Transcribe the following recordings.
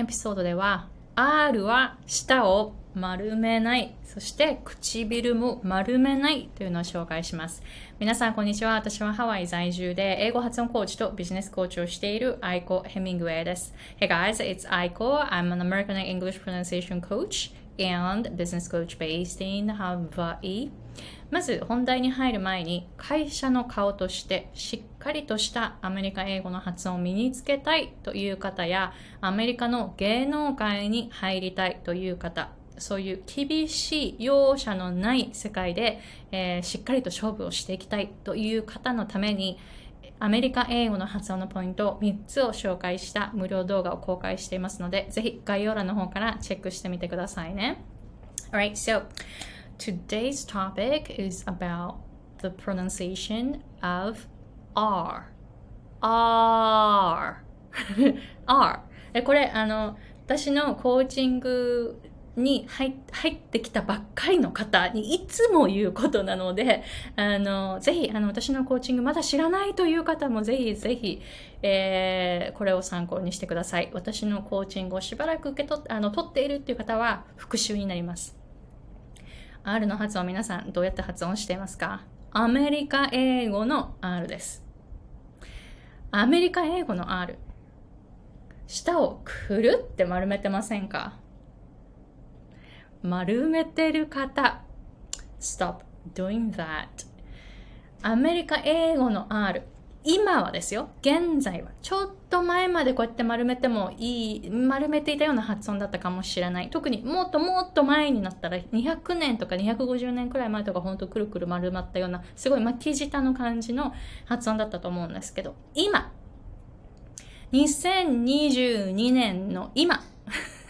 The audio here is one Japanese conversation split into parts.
エピソードでは R は舌を丸めない、そして唇も丸めないというのを紹介します。皆さん、こんにちは。私はハワイ在住で英語発音コーチとビジネスコーチをしているアイコ・ヘミングウェイです。Hey guys, it's Aiko. I'm an American English pronunciation coach and business coach based in Hawaii. まず本題に入る前に会社の顔としてしっかりとしたアメリカ英語の発音を身につけたいという方やアメリカの芸能界に入りたいという方そういう厳しい容赦のない世界で、えー、しっかりと勝負をしていきたいという方のためにアメリカ英語の発音のポイント3つを紹介した無料動画を公開していますので、ぜひ概要欄の方からチェックしてみてくださいね。Alright, so today's topic is about the pronunciation of R. R. R. これ、あの、私のコーチングに入ってきたばっかりの方にいつも言うことなので、あの、ぜひ、あの、私のコーチングまだ知らないという方もぜひぜひ、えー、これを参考にしてください。私のコーチングをしばらく受け取って、あの、取っているっていう方は復習になります。R の発音皆さんどうやって発音していますか？アメリカ英語の R です。アメリカ英語の R。舌をくるって丸めてませんか？丸めてる方。Stop doing that アメリカ英語の R 今はですよ現在はちょっと前までこうやって丸めてもいい丸めていたような発音だったかもしれない特にもっともっと前になったら200年とか250年くらい前とかほんとくるくる丸まったようなすごい巻き舌の感じの発音だったと思うんですけど今2022年の今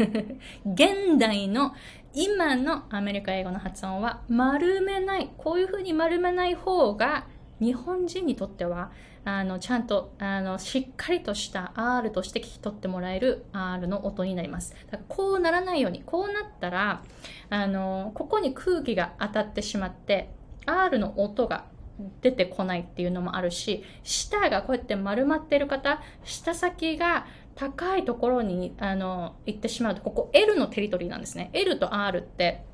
現代の今のアメリカ英語の発音は丸めない。こういうふうに丸めない方が日本人にとってはあのちゃんとあのしっかりとした R として聞き取ってもらえる R の音になります。だからこうならないように、こうなったらあのここに空気が当たってしまって R の音が出てこないっていうのもあるし、舌がこうやって丸まってる方、舌先が高いところにあの行ってしまうと、ここ L のテリトリーなんですね。L と R って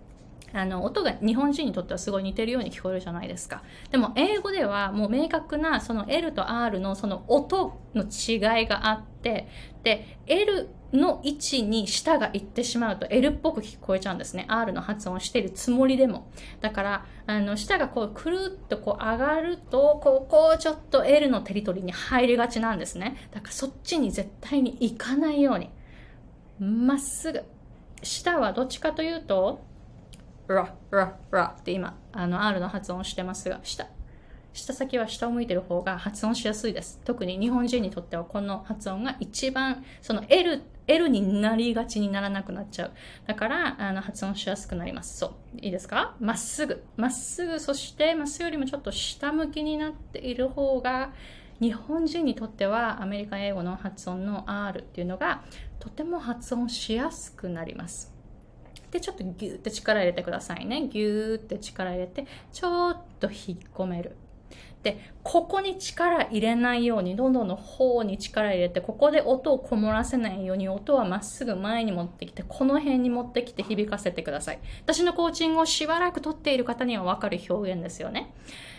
あの音が日本人にとってはすごい似てるように聞こえるじゃないですか。でも英語ではもう明確なその L と R のその音の違いがあって、で、L の位置に舌が行ってしまうと L っぽく聞こえちゃうんですね。R の発音をしているつもりでも。だから、あの、舌がこうくるっとこう上がると、ここちょっと L のテリトリーに入りがちなんですね。だからそっちに絶対に行かないように。まっすぐ。舌はどっちかというと、ラ、ラ、ラって今、あの、R の発音をしてますが、下。舌先は下を向いてる方が発音しやすいです。特に日本人にとってはこの発音が一番、その L、L になりがちにならなくなっちゃう。だから、あの、発音しやすくなります。そう。いいですか？まっすぐ。まっすぐ、そして、まっすぐよりもちょっと下向きになっている方が、日本人にとってはアメリカ英語の発音の R っていうのがとても発音しやすくなります。で、ちょっとギューって力入れてくださいね。ギューって力入れて、ちょっと引っ込める。で、ここに力入れないように、喉の方に力入れて、ここで音をこもらせないように、音はまっすぐ前に持ってきて、この辺に持ってきて響かせてください。私のコーチングをしばらく取っている方にはわかる表現ですよね。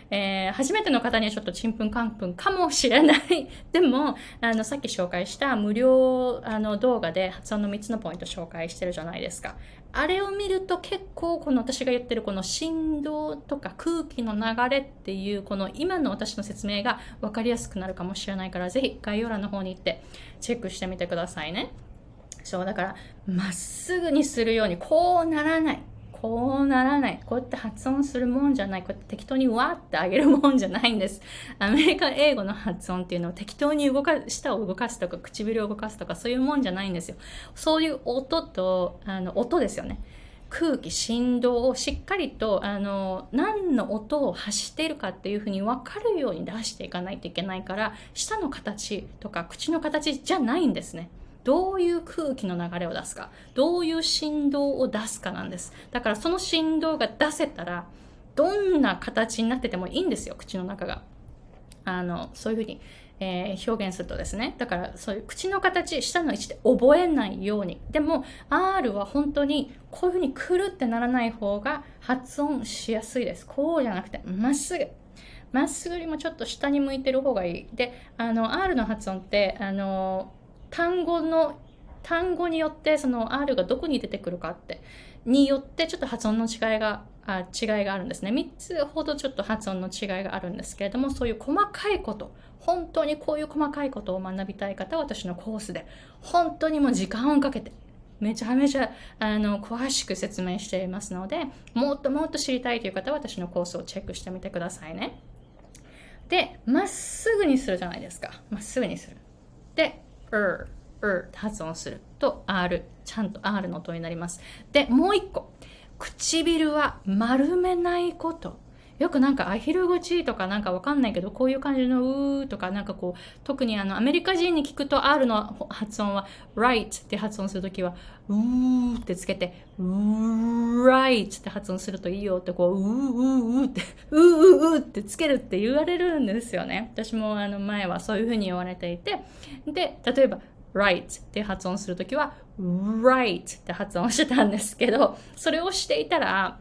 えー、初めての方にはちょっとちんぷんかんぷんかもしれない。でも、あの、さっき紹介した無料あの動画で発音の3つのポイント紹介してるじゃないですか。あれを見ると結構この私が言ってるこの振動とか空気の流れっていうこの今の私の説明が分かりやすくなるかもしれないからぜひ概要欄の方に行ってチェックしてみてくださいね。そう、だからまっすぐにするようにこうならない。こうならない。こうやって発音するもんじゃない。こうやって適当にわーってあげるもんじゃないんです。アメリカ英語の発音っていうのは適当に動か、舌を動かすとか唇を動かすとかそういうもんじゃないんですよ。そういう音と、あの、音ですよね。空気、振動をしっかりと、あの、何の音を発しているかっていうふうに分かるように出していかないといけないから、舌の形とか口の形じゃないんですね。どういう空気の流れを出すか、どういう振動を出すかなんです。だからその振動が出せたら、どんな形になっててもいいんですよ、口の中が。あの、そういうふうに、えー、表現するとですね。だからそういう口の形、下の位置で覚えないように。でも R は本当にこういうふうにくるってならない方が発音しやすいです。こうじゃなくてまっすぐ。まっすぐよりもちょっと下に向いてる方がいい。で、あの R の発音って、あの、単語の単語によってその R がどこに出てくるかってによってちょっと発音の違いがあ違いがあるんですね。3つほどちょっと発音の違いがあるんですけれども、そういう細かいこと、本当にこういう細かいことを学びたい方は私のコースで、本当にもう時間をかけて、めちゃめちゃあの詳しく説明していますので、もっともっと知りたいという方は私のコースをチェックしてみてくださいね。で、まっすぐにするじゃないですか。まっすぐにする。で、er, er って発音すると R、ちゃんと R の音になります。で、もう一個。唇は丸めないこと。よくなんかアヒル口とかなんかわかんないけど、こういう感じのうーとかなんかこう、特にあのアメリカ人に聞くと R の発音は right って発音するときは、うーってつけて、right って発音するといいよってこう、うーうーうーって、うーうーうーってつけるって言われるんですよね。私もあの前はそういうふうに言われていて。で、例えば right って発音するときは right って発音してたんですけど、それをしていたら、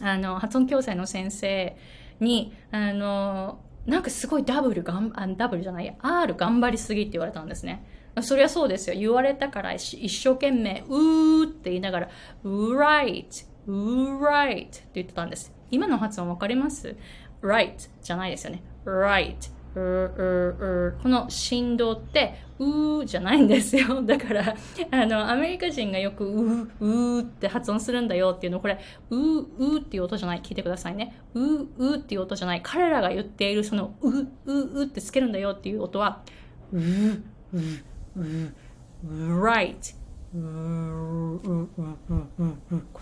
あの、発音矯正の先生に、あの、なんかすごいダブルがん、あダブルじゃない、R 頑張りすぎって言われたんですね。そりゃそうですよ。言われたから一生懸命、うーって言いながら、right, right って言ってたんです。今の発音わかります ?right じゃないですよね。right この振動って、うーじゃないんですよ。だから、あの、アメリカ人がよく、うー、うーって発音するんだよっていうの、これ、うー、うーっていう音じゃない。聞いてくださいね。うー、うーっていう音じゃない。彼らが言っている、その、うー、うー、うってつけるんだよっていう音は、うー、うー、うー、right。こ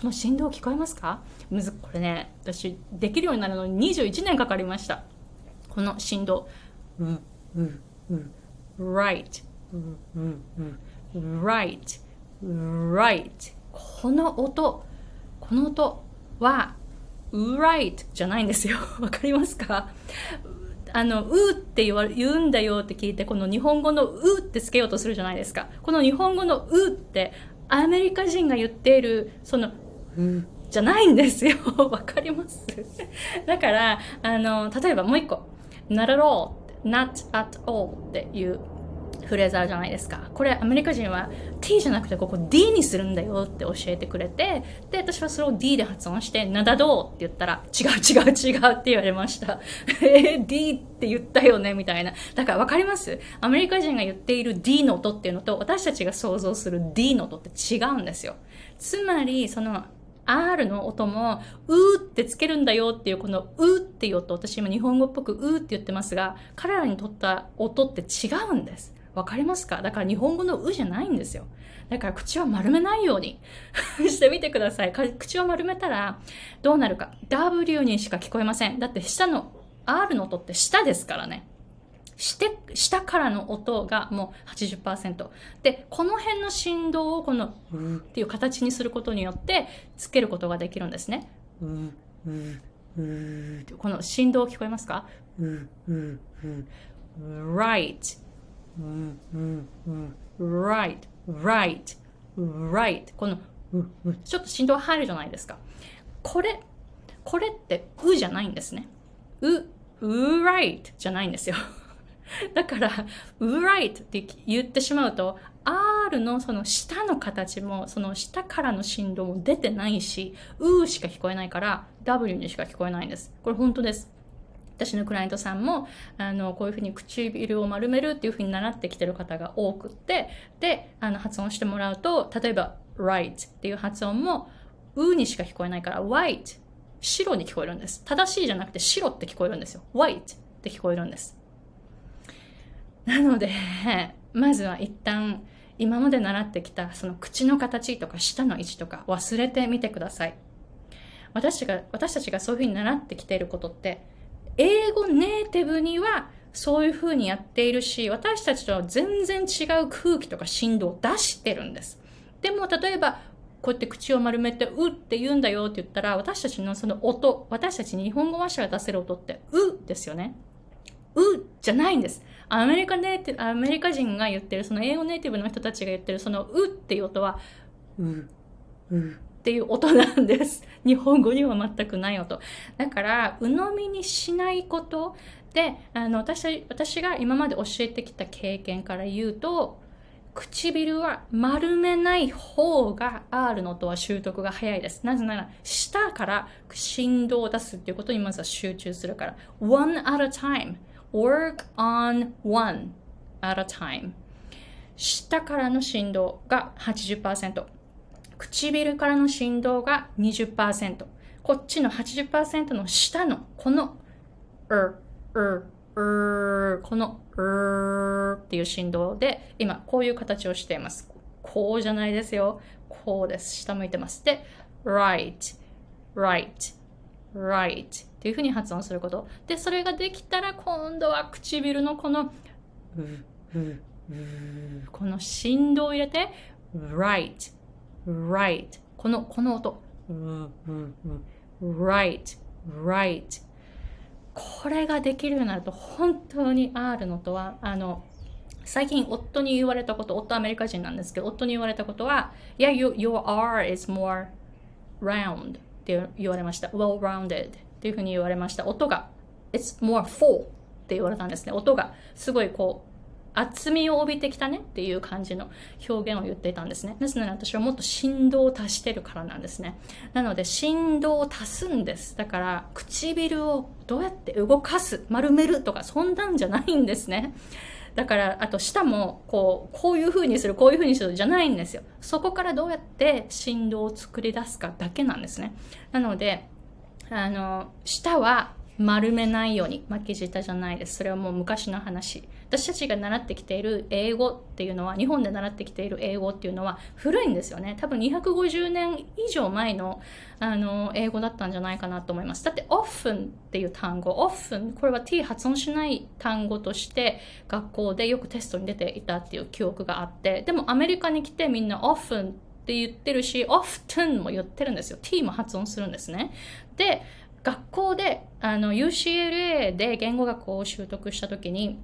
の振動聞こえますかむずこれね私できるようになるのに21年かかりましたこの振動ううう right. Right. Right. この音。この音は right じゃないんですよ。わかりますか？あの、うって言わ言うんだよって聞いて、この日本語のうってつけようとするじゃないですか。この日本語のうって、アメリカ人が言っている、その、うじゃないんですよ。わかります？だから、あの、例えばもう一個、not at all not at all っていうフレーズあるじゃないですか。これアメリカ人は t じゃなくてここ d にするんだよって教えてくれて、で、私はそれを d で発音して、なだどうって言ったら、違う違う違うって言われました。えー、d って言ったよねみたいな。だからわかります？アメリカ人が言っている d の音っていうのと、私たちが想像する d の音って違うんですよ。つまり、その R の音も、うーってつけるんだよっていう、このうーっていう音、私今日本語っぽくうーって言ってますが、彼らにとった音って違うんです。わかりますか？だから日本語のうじゃないんですよ。だから口を丸めないように してみてください。口を丸めたらどうなるか。W にしか聞こえません。だって下の R の音って下ですからね。して、下からの音がもう80%。で、この辺の振動をこの、うっていう形にすることによって、つけることができるんですね。う、う、う、この振動聞こえますか？う、う、う、right, う、う、う、right, right, right. この、う、う、ちょっと振動入るじゃないですか。これ、これって、うじゃないんですね。う、う、right じゃないんですよ。だから、right って言ってしまうと、R のその下の形も、その下からの振動も出てないし、うしか聞こえないから、W にしか聞こえないんです。これ本当です。私のクライアントさんも、あの、こういうふうに唇を丸めるっていうふうに習ってきてる方が多くって、で、あの、発音してもらうと、例えば、right っていう発音も、うにしか聞こえないから、white 白に聞こえるんです。正しいじゃなくて白って聞こえるんですよ。white って聞こえるんです。なので、まずは一旦今まで習ってきたその口の形とか舌の位置とか忘れてみてください。私が、私たちがそういうふうに習ってきていることって、英語ネイティブにはそういうふうにやっているし、私たちとは全然違う空気とか振動を出してるんです。でも、例えば、こうやって口を丸めて、うって言うんだよって言ったら、私たちのその音、私たち日本語話者が出せる音って、うですよね。うじゃないんです。アメリカネイティアメリカ人が言ってる、その英語ネイティブの人たちが言ってる、そのうっていう音は、う、うっていう音なんです。日本語には全くない音。だから、鵜呑みにしないことで、あの、私、私が今まで教えてきた経験から言うと、唇は丸めない方が R の音は習得が早いです。なぜなら、下から振動を出すっていうことにまずは集中するから。one at a time. Work on one at a time. 下からの振動が80%。唇からの振動が20%。こっちの80%の下のこの、er, er, er, このーっていう振動で、今こういう形をしています。こうじゃないですよ。こうです。下向いてます。で、right, right, right っていうふうに発音すること。で、それができたら今度は唇のこの、この振動を入れて、right, right この、この音。right, right これができるようになると本当に R のとはあの最近夫に言われたこと夫アメリカ人なんですけど夫に言われたことは Yeah, you, your R is more round って言われました well rounded っていうふうに言われました音が It's more full って言われたんですね音がすごいこう厚みを帯びてきたねっていう感じの表現を言っていたんですね。ですので私はもっと振動を足してるからなんですね。なので振動を足すんです。だから唇をどうやって動かす、丸めるとかそんなんじゃないんですね。だから、あと舌もこう、こういう風にする、こういう風にするじゃないんですよ。そこからどうやって振動を作り出すかだけなんですね。なので、あの、舌は丸めないように巻き舌じゃないですそれはもう昔の話私たちが習ってきている英語っていうのは日本で習ってきている英語っていうのは古いんですよね。多分250年以上前のあの英語だったんじゃないかなと思います。だって often っていう単語 often これは t 発音しない単語として学校でよくテストに出ていたっていう記憶があってでもアメリカに来てみんな often って言ってるし often も言ってるんですよ。T も発音するんですね。で学校であの UCLA で言語学を習得した時に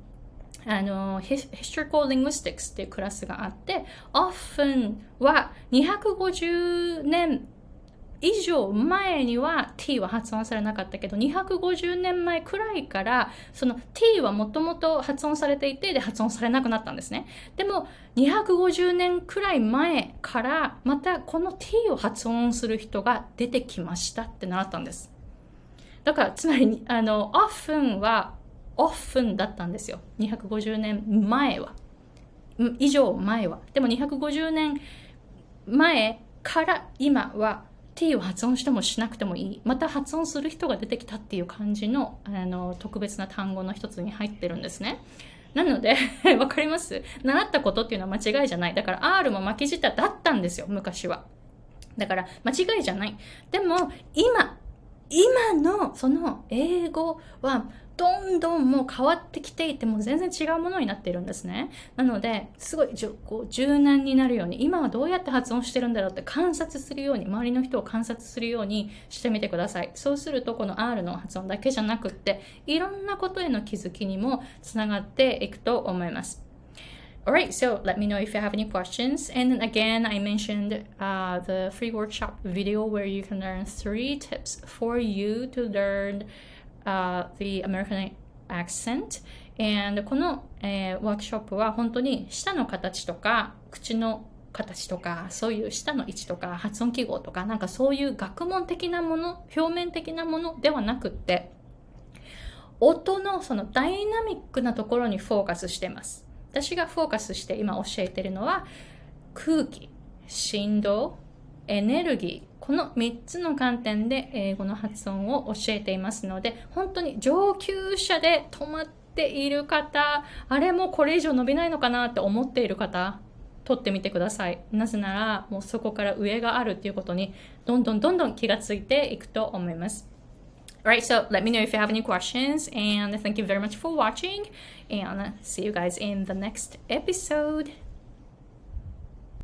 あの Historical Linguistics っていうクラスがあって often は250年以上前には t は発音されなかったけど250年前くらいからその t はもともと発音されていてで発音されなくなったんですね。でも250年くらい前からまたこの t を発音する人が出てきましたって習ったんです。だからつまりあの often は often だったんですよ。250年前は。以上前は。でも250年前から今は t を発音してもしなくてもいい。また発音する人が出てきたっていう感じのあの特別な単語の一つに入ってるんですね。なので わかります？習ったことっていうのは間違いじゃない。だから R も巻き舌だったんですよ昔は。だから間違いじゃない。でも今今のその英語はどんどんもう変わってきていてもう全然違うものになっているんですね。なので、すごいじこう柔軟になるように、今はどうやって発音してるんだろうって観察するように、周りの人を観察するようにしてみてください。そうすると、この R の発音だけじゃなくって、いろんなことへの気づきにもつながっていくと思います。Alright, so let me know if you have any questions. And again, I mentioned uh, the free workshop video where you can learn three tips for you to learn uh, the American accent. And この、えー、ワークショップは本当に舌の形とか口の形とかそういう舌の位置とか発音記号とかなんかそういう学問的なもの表面的なものではなくって音のそのダイナミックなところにフォーカスしてます。私がフォーカスして今教えているのは空気、振動、エネルギー、この3つの観点で英語の発音を教えていますので、本当に上級者で止まっている方、あれもこれ以上伸びないのかなって思っている方、取ってみてください。なぜなら、もうそこから上があるっていうことに、どんどんどんどん気がついていくと思います。Alright, so let me know if you have any questions, and thank you very much for watching, and see you guys in the next episode.